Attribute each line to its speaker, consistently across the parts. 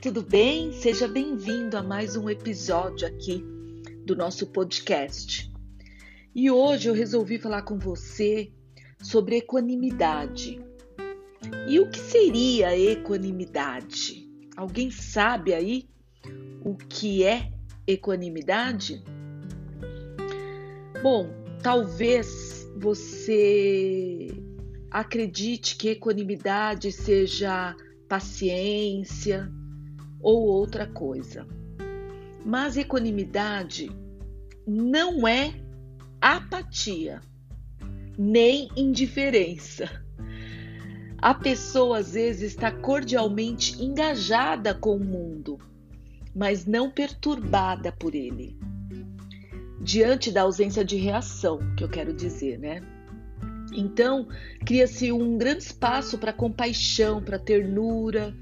Speaker 1: tudo bem? Seja bem-vindo a mais um episódio aqui do nosso podcast. E hoje eu resolvi falar com você sobre equanimidade. E o que seria equanimidade? Alguém sabe aí o que é equanimidade? Bom, talvez você acredite que equanimidade seja paciência, ou outra coisa. Mas equanimidade não é apatia, nem indiferença. A pessoa às vezes está cordialmente engajada com o mundo, mas não perturbada por ele. Diante da ausência de reação, que eu quero dizer, né? Então, cria-se um grande espaço para compaixão, para ternura,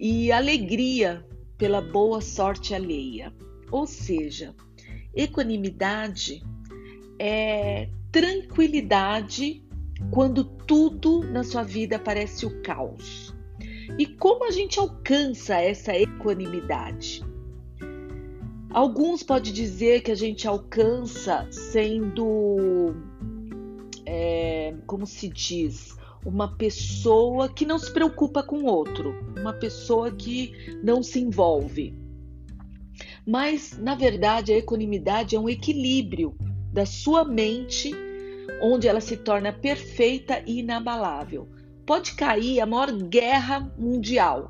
Speaker 1: e alegria pela boa sorte alheia. Ou seja, equanimidade é tranquilidade quando tudo na sua vida parece o caos. E como a gente alcança essa equanimidade? Alguns podem dizer que a gente alcança sendo, é, como se diz, uma pessoa que não se preocupa com o outro, uma pessoa que não se envolve. Mas, na verdade, a equanimidade é um equilíbrio da sua mente, onde ela se torna perfeita e inabalável. Pode cair a maior guerra mundial,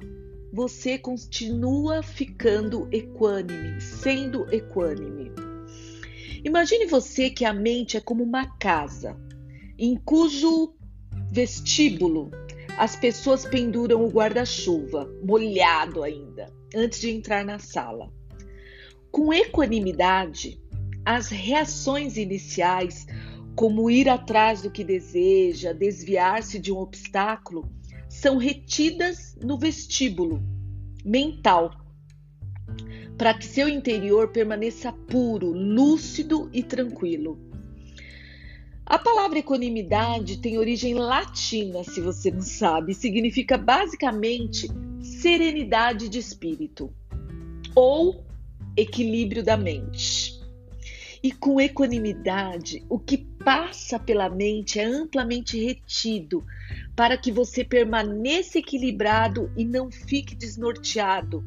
Speaker 1: você continua ficando equânime, sendo equânime. Imagine você que a mente é como uma casa, em cujo vestíbulo, as pessoas penduram o guarda-chuva, molhado ainda, antes de entrar na sala. Com equanimidade, as reações iniciais, como ir atrás do que deseja, desviar-se de um obstáculo, são retidas no vestíbulo mental, para que seu interior permaneça puro, lúcido e tranquilo. A palavra equanimidade tem origem latina, se você não sabe, significa basicamente serenidade de espírito ou equilíbrio da mente. E com equanimidade, o que passa pela mente é amplamente retido para que você permaneça equilibrado e não fique desnorteado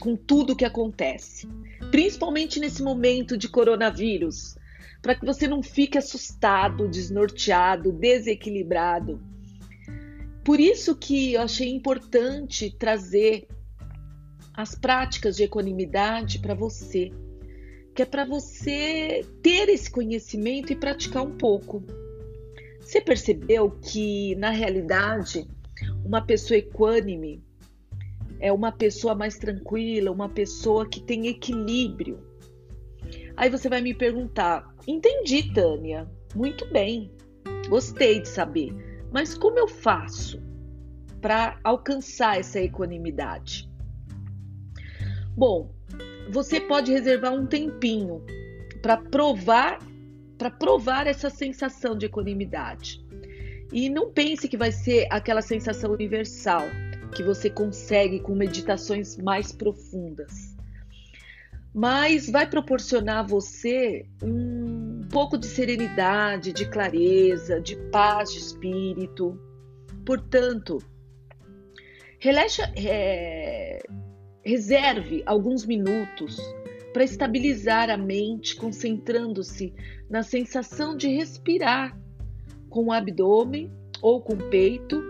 Speaker 1: com tudo o que acontece, principalmente nesse momento de coronavírus para que você não fique assustado, desnorteado, desequilibrado. Por isso que eu achei importante trazer as práticas de equanimidade para você, que é para você ter esse conhecimento e praticar um pouco. Você percebeu que na realidade uma pessoa equânime é uma pessoa mais tranquila, uma pessoa que tem equilíbrio. Aí você vai me perguntar: Entendi, Tânia. Muito bem. Gostei de saber. Mas como eu faço para alcançar essa equanimidade? Bom, você pode reservar um tempinho para provar para provar essa sensação de equanimidade. E não pense que vai ser aquela sensação universal que você consegue com meditações mais profundas. Mas vai proporcionar a você um pouco de serenidade, de clareza, de paz de espírito. Portanto, relaxa, é, reserve alguns minutos para estabilizar a mente, concentrando-se na sensação de respirar com o abdômen ou com o peito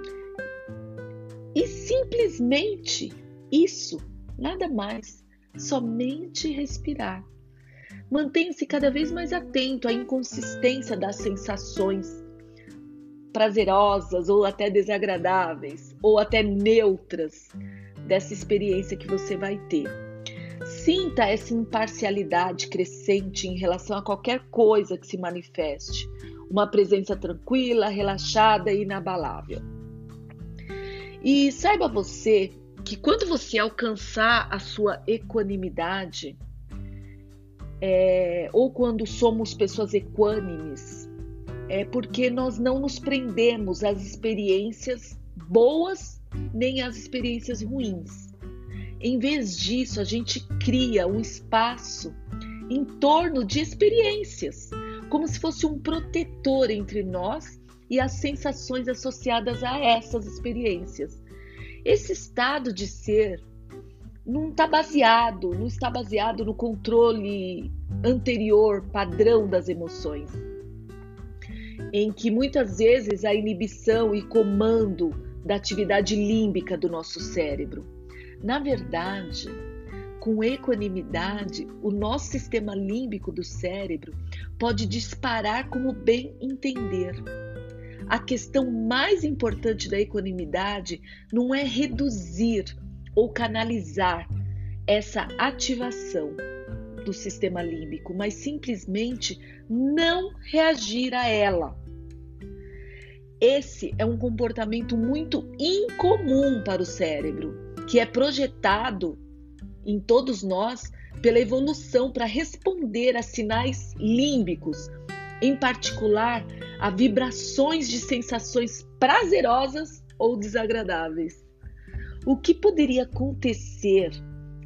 Speaker 1: e simplesmente isso, nada mais, somente respirar. Mantenha-se cada vez mais atento à inconsistência das sensações prazerosas ou até desagradáveis ou até neutras dessa experiência que você vai ter. Sinta essa imparcialidade crescente em relação a qualquer coisa que se manifeste, uma presença tranquila, relaxada e inabalável. E saiba você que quando você alcançar a sua equanimidade, é, ou quando somos pessoas equânimes, é porque nós não nos prendemos às experiências boas nem às experiências ruins. Em vez disso, a gente cria um espaço em torno de experiências, como se fosse um protetor entre nós e as sensações associadas a essas experiências. Esse estado de ser não está baseado, não está baseado no controle anterior, padrão das emoções, em que muitas vezes a inibição e comando da atividade límbica do nosso cérebro. Na verdade, com equanimidade, o nosso sistema límbico do cérebro pode disparar como bem entender. A questão mais importante da equanimidade não é reduzir ou canalizar essa ativação do sistema límbico, mas simplesmente não reagir a ela. Esse é um comportamento muito incomum para o cérebro, que é projetado em todos nós pela evolução para responder a sinais límbicos, em particular a vibrações de sensações prazerosas ou desagradáveis. O que poderia acontecer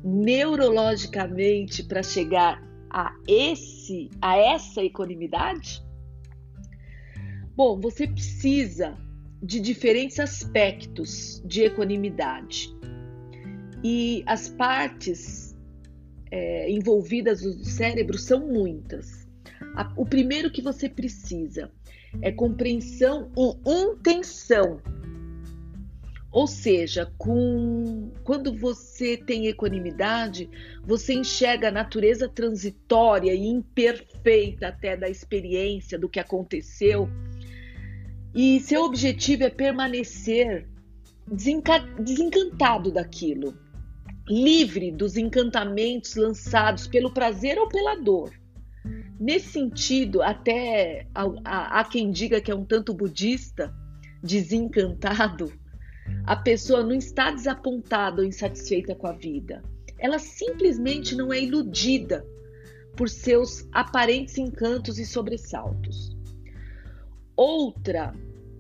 Speaker 1: neurologicamente para chegar a esse a essa equanimidade? Bom, você precisa de diferentes aspectos de equanimidade. E as partes é, envolvidas no cérebro são muitas. A, o primeiro que você precisa é compreensão e intenção. Ou seja, com, quando você tem equanimidade, você enxerga a natureza transitória e imperfeita até da experiência, do que aconteceu, e seu objetivo é permanecer desencantado daquilo livre dos encantamentos lançados pelo prazer ou pela dor. Nesse sentido, até há quem diga que é um tanto budista, desencantado, a pessoa não está desapontada ou insatisfeita com a vida. Ela simplesmente não é iludida por seus aparentes encantos e sobressaltos. Outra,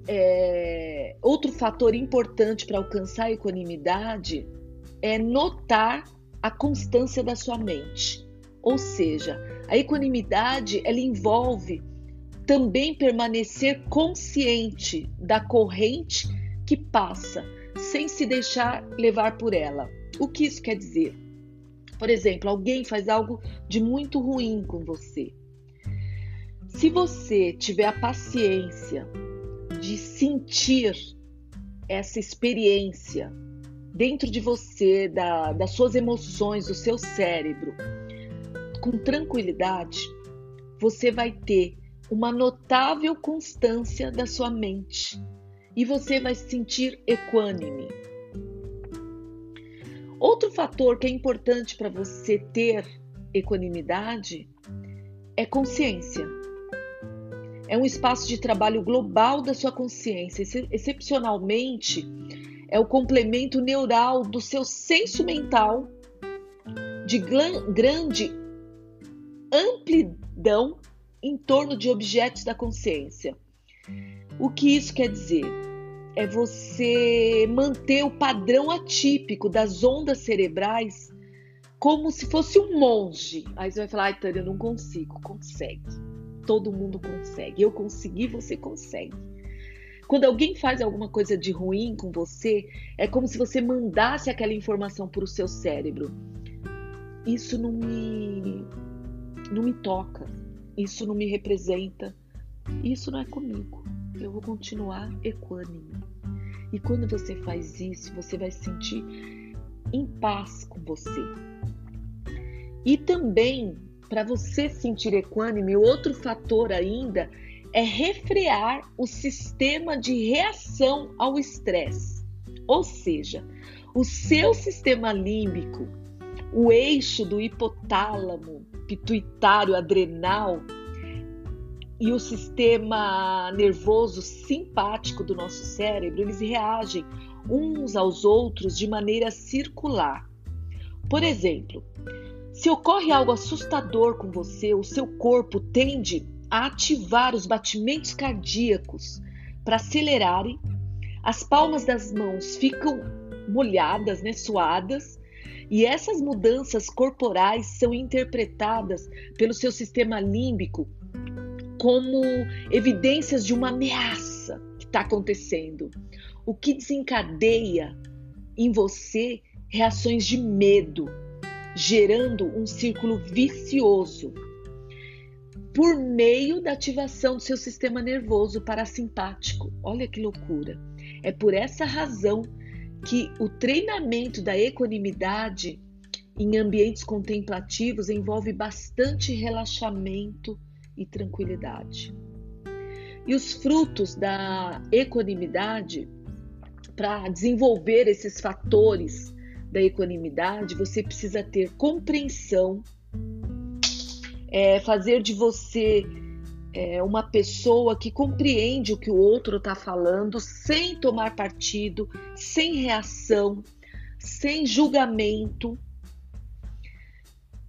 Speaker 1: é, outro fator importante para alcançar a equanimidade é notar a constância da sua mente. Ou seja, a equanimidade ela envolve também permanecer consciente da corrente que passa, sem se deixar levar por ela. O que isso quer dizer? Por exemplo, alguém faz algo de muito ruim com você. Se você tiver a paciência de sentir essa experiência dentro de você, da, das suas emoções, do seu cérebro, com tranquilidade, você vai ter uma notável constância da sua mente e você vai se sentir equânime. Outro fator que é importante para você ter equanimidade é consciência. É um espaço de trabalho global da sua consciência. Excepcionalmente, é o complemento neural do seu senso mental de grande amplidão em torno de objetos da consciência. O que isso quer dizer? É você manter o padrão atípico das ondas cerebrais como se fosse um monge. Aí você vai falar, ai, Tânia, eu não consigo. Consegue. Todo mundo consegue. Eu consegui, você consegue. Quando alguém faz alguma coisa de ruim com você, é como se você mandasse aquela informação para o seu cérebro. Isso não me, não me toca, isso não me representa, isso não é comigo. Eu vou continuar equânime. E quando você faz isso, você vai se sentir em paz com você. E também, para você sentir equânime, outro fator ainda é refrear o sistema de reação ao estresse. Ou seja, o seu sistema límbico, o eixo do hipotálamo, pituitário, adrenal e o sistema nervoso simpático do nosso cérebro, eles reagem uns aos outros de maneira circular. Por exemplo, se ocorre algo assustador com você, o seu corpo tende a ativar os batimentos cardíacos para acelerarem, as palmas das mãos ficam molhadas, né, suadas, E essas mudanças corporais são interpretadas pelo seu sistema límbico como evidências de uma ameaça que está acontecendo, o que desencadeia em você reações de medo, gerando um círculo vicioso por meio da ativação do seu sistema nervoso parasimpático. Olha que loucura! É por essa razão que o treinamento da equanimidade em ambientes contemplativos envolve bastante relaxamento e tranquilidade. E os frutos da equanimidade, para desenvolver esses fatores da equanimidade, você precisa ter compreensão, é, fazer de você é, uma pessoa que compreende o que o outro está falando, sem tomar partido, sem reação, sem julgamento.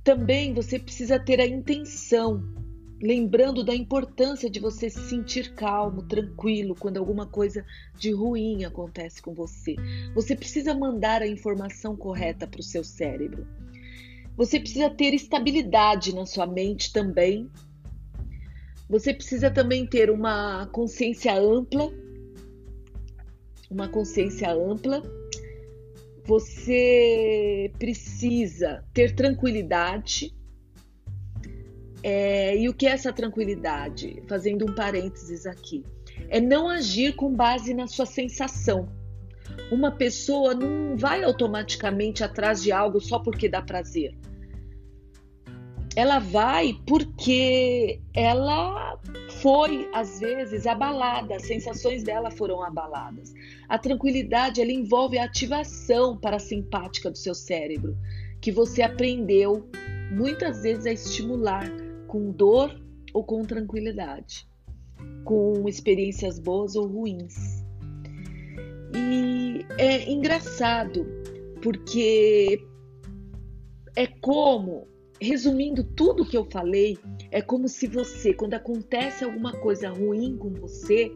Speaker 1: Também você precisa ter a intenção, lembrando da importância de você se sentir calmo, tranquilo quando alguma coisa de ruim acontece com você. Você precisa mandar a informação correta para o seu cérebro. Você precisa ter estabilidade na sua mente também. Você precisa também ter uma consciência ampla. Uma consciência ampla. Você precisa ter tranquilidade. É, e o que é essa tranquilidade? Fazendo um parênteses aqui. É não agir com base na sua sensação. Uma pessoa não vai automaticamente atrás de algo só porque dá prazer ela vai porque ela foi às vezes abalada, as sensações dela foram abaladas. A tranquilidade ela envolve a ativação parasimpática do seu cérebro, que você aprendeu muitas vezes a estimular com dor ou com tranquilidade, com experiências boas ou ruins. E é engraçado porque é como resumindo tudo que eu falei, é como se você, quando acontece alguma coisa ruim com você,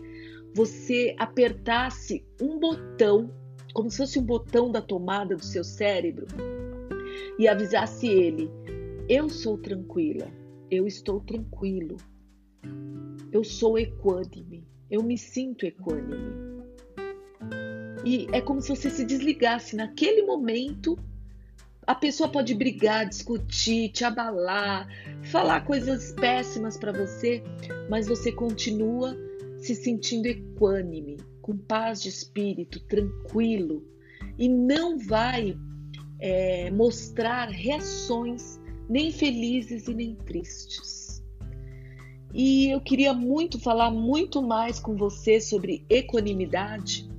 Speaker 1: você apertasse um botão, como se fosse um botão da tomada do seu cérebro, e avisasse ele: Eu sou tranquila, eu estou tranquilo, eu sou equânime, eu me sinto equânime. E é como se você se desligasse naquele momento a pessoa pode brigar, discutir, te abalar, falar coisas péssimas para você, mas você continua se sentindo equânime, com paz de espírito, tranquilo e não vai é, mostrar reações nem felizes e nem tristes. E eu queria muito falar muito mais com você sobre equanimidade,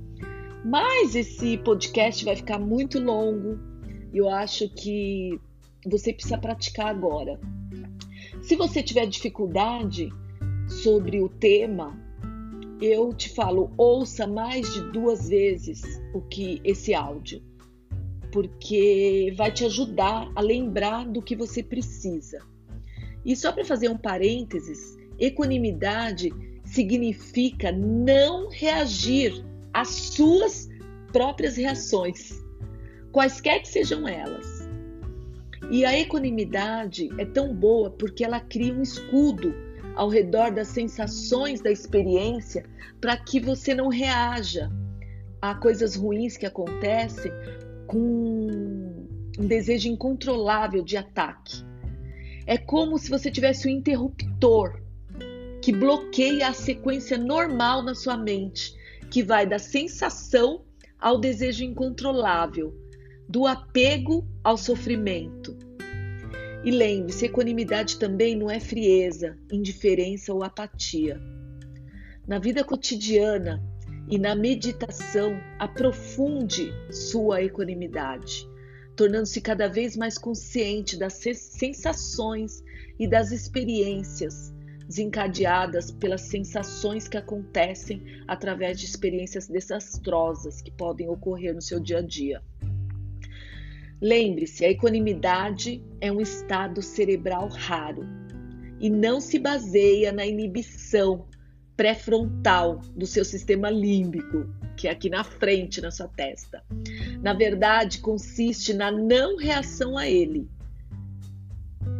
Speaker 1: mas esse podcast vai ficar muito longo eu acho que você precisa praticar agora. Se você tiver dificuldade sobre o tema, eu te falo, ouça mais de duas vezes o que esse áudio, porque vai te ajudar a lembrar do que você precisa. E só para fazer um parênteses, equanimidade significa não reagir às suas próprias reações quaisquer que sejam elas. E a equanimidade é tão boa porque ela cria um escudo ao redor das sensações da experiência para que você não reaja a coisas ruins que acontecem com um desejo incontrolável de ataque. É como se você tivesse um interruptor que bloqueia a sequência normal na sua mente, que vai da sensação ao desejo incontrolável, do apego ao sofrimento. E lembre-se, equanimidade também não é frieza, indiferença ou apatia. Na vida cotidiana e na meditação, aprofunde sua equanimidade, tornando-se cada vez mais consciente das sensações e das experiências desencadeadas pelas sensações que acontecem através de experiências desastrosas que podem ocorrer no seu dia a dia. Lembre-se, a equanimidade é um estado cerebral raro e não se baseia na inibição pré-frontal do seu sistema límbico, que é aqui na frente na sua testa, Na verdade, consiste na não reação a ele.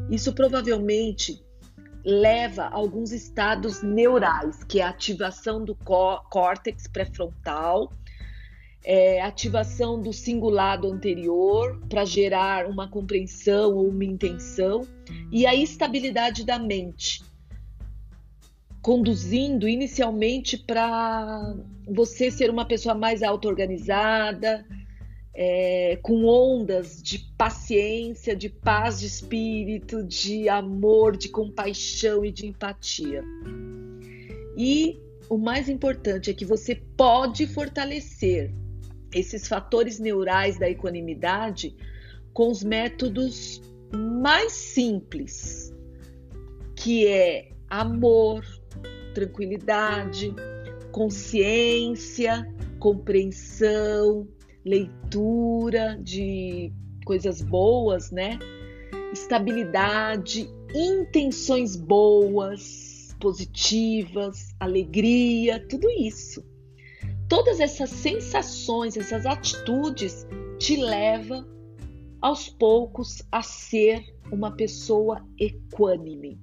Speaker 1: Isso provavelmente leva a alguns estados neurais, que é a ativação do córtex pré-frontal, é, ativação do cingulado anterior para gerar uma compreensão ou uma intenção, e a estabilidade da mente, conduzindo inicialmente para você ser uma pessoa mais auto-organizada, é, com ondas de paciência, de paz de espírito, de amor, de compaixão e de empatia. E o mais importante é que você pode fortalecer esses fatores neurais da equanimidade com os métodos mais simples, que é amor, tranquilidade, consciência, compreensão, leitura de coisas boas, né? Estabilidade, intenções boas, positivas, alegria, tudo isso. Todas essas sensações, essas atitudes te levam aos poucos a ser uma pessoa equânime.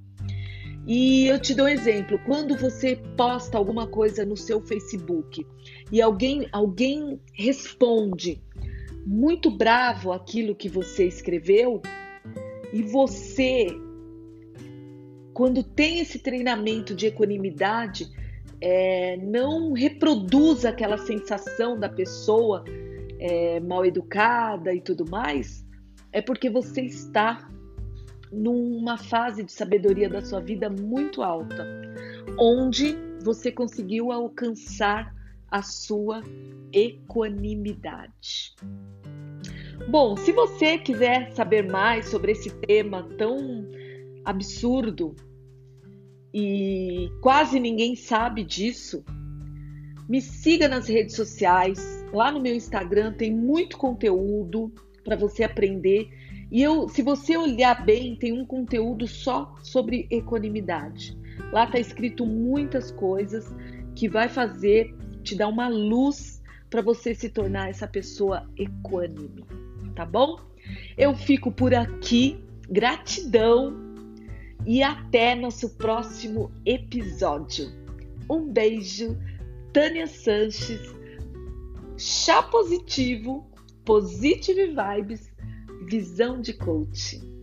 Speaker 1: E eu te dou um exemplo: quando você posta alguma coisa no seu Facebook e alguém, alguém responde muito bravo aquilo que você escreveu, e você, quando tem esse treinamento de equanimidade, é, não reproduz aquela sensação da pessoa é, mal educada e tudo mais, é porque você está numa fase de sabedoria da sua vida muito alta, onde você conseguiu alcançar a sua equanimidade. Bom, se você quiser saber mais sobre esse tema tão absurdo e quase ninguém sabe disso, me siga nas redes sociais. Lá no meu Instagram tem muito conteúdo para você aprender e eu, se você olhar bem, tem um conteúdo só sobre equanimidade. Lá está escrito muitas coisas que vai fazer te dar uma luz para você se tornar essa pessoa equânime, tá bom? Eu fico por aqui, gratidão e até nosso próximo episódio. Um beijo, Tânia Sanches, chá positivo, positive vibes Visão de Coaching.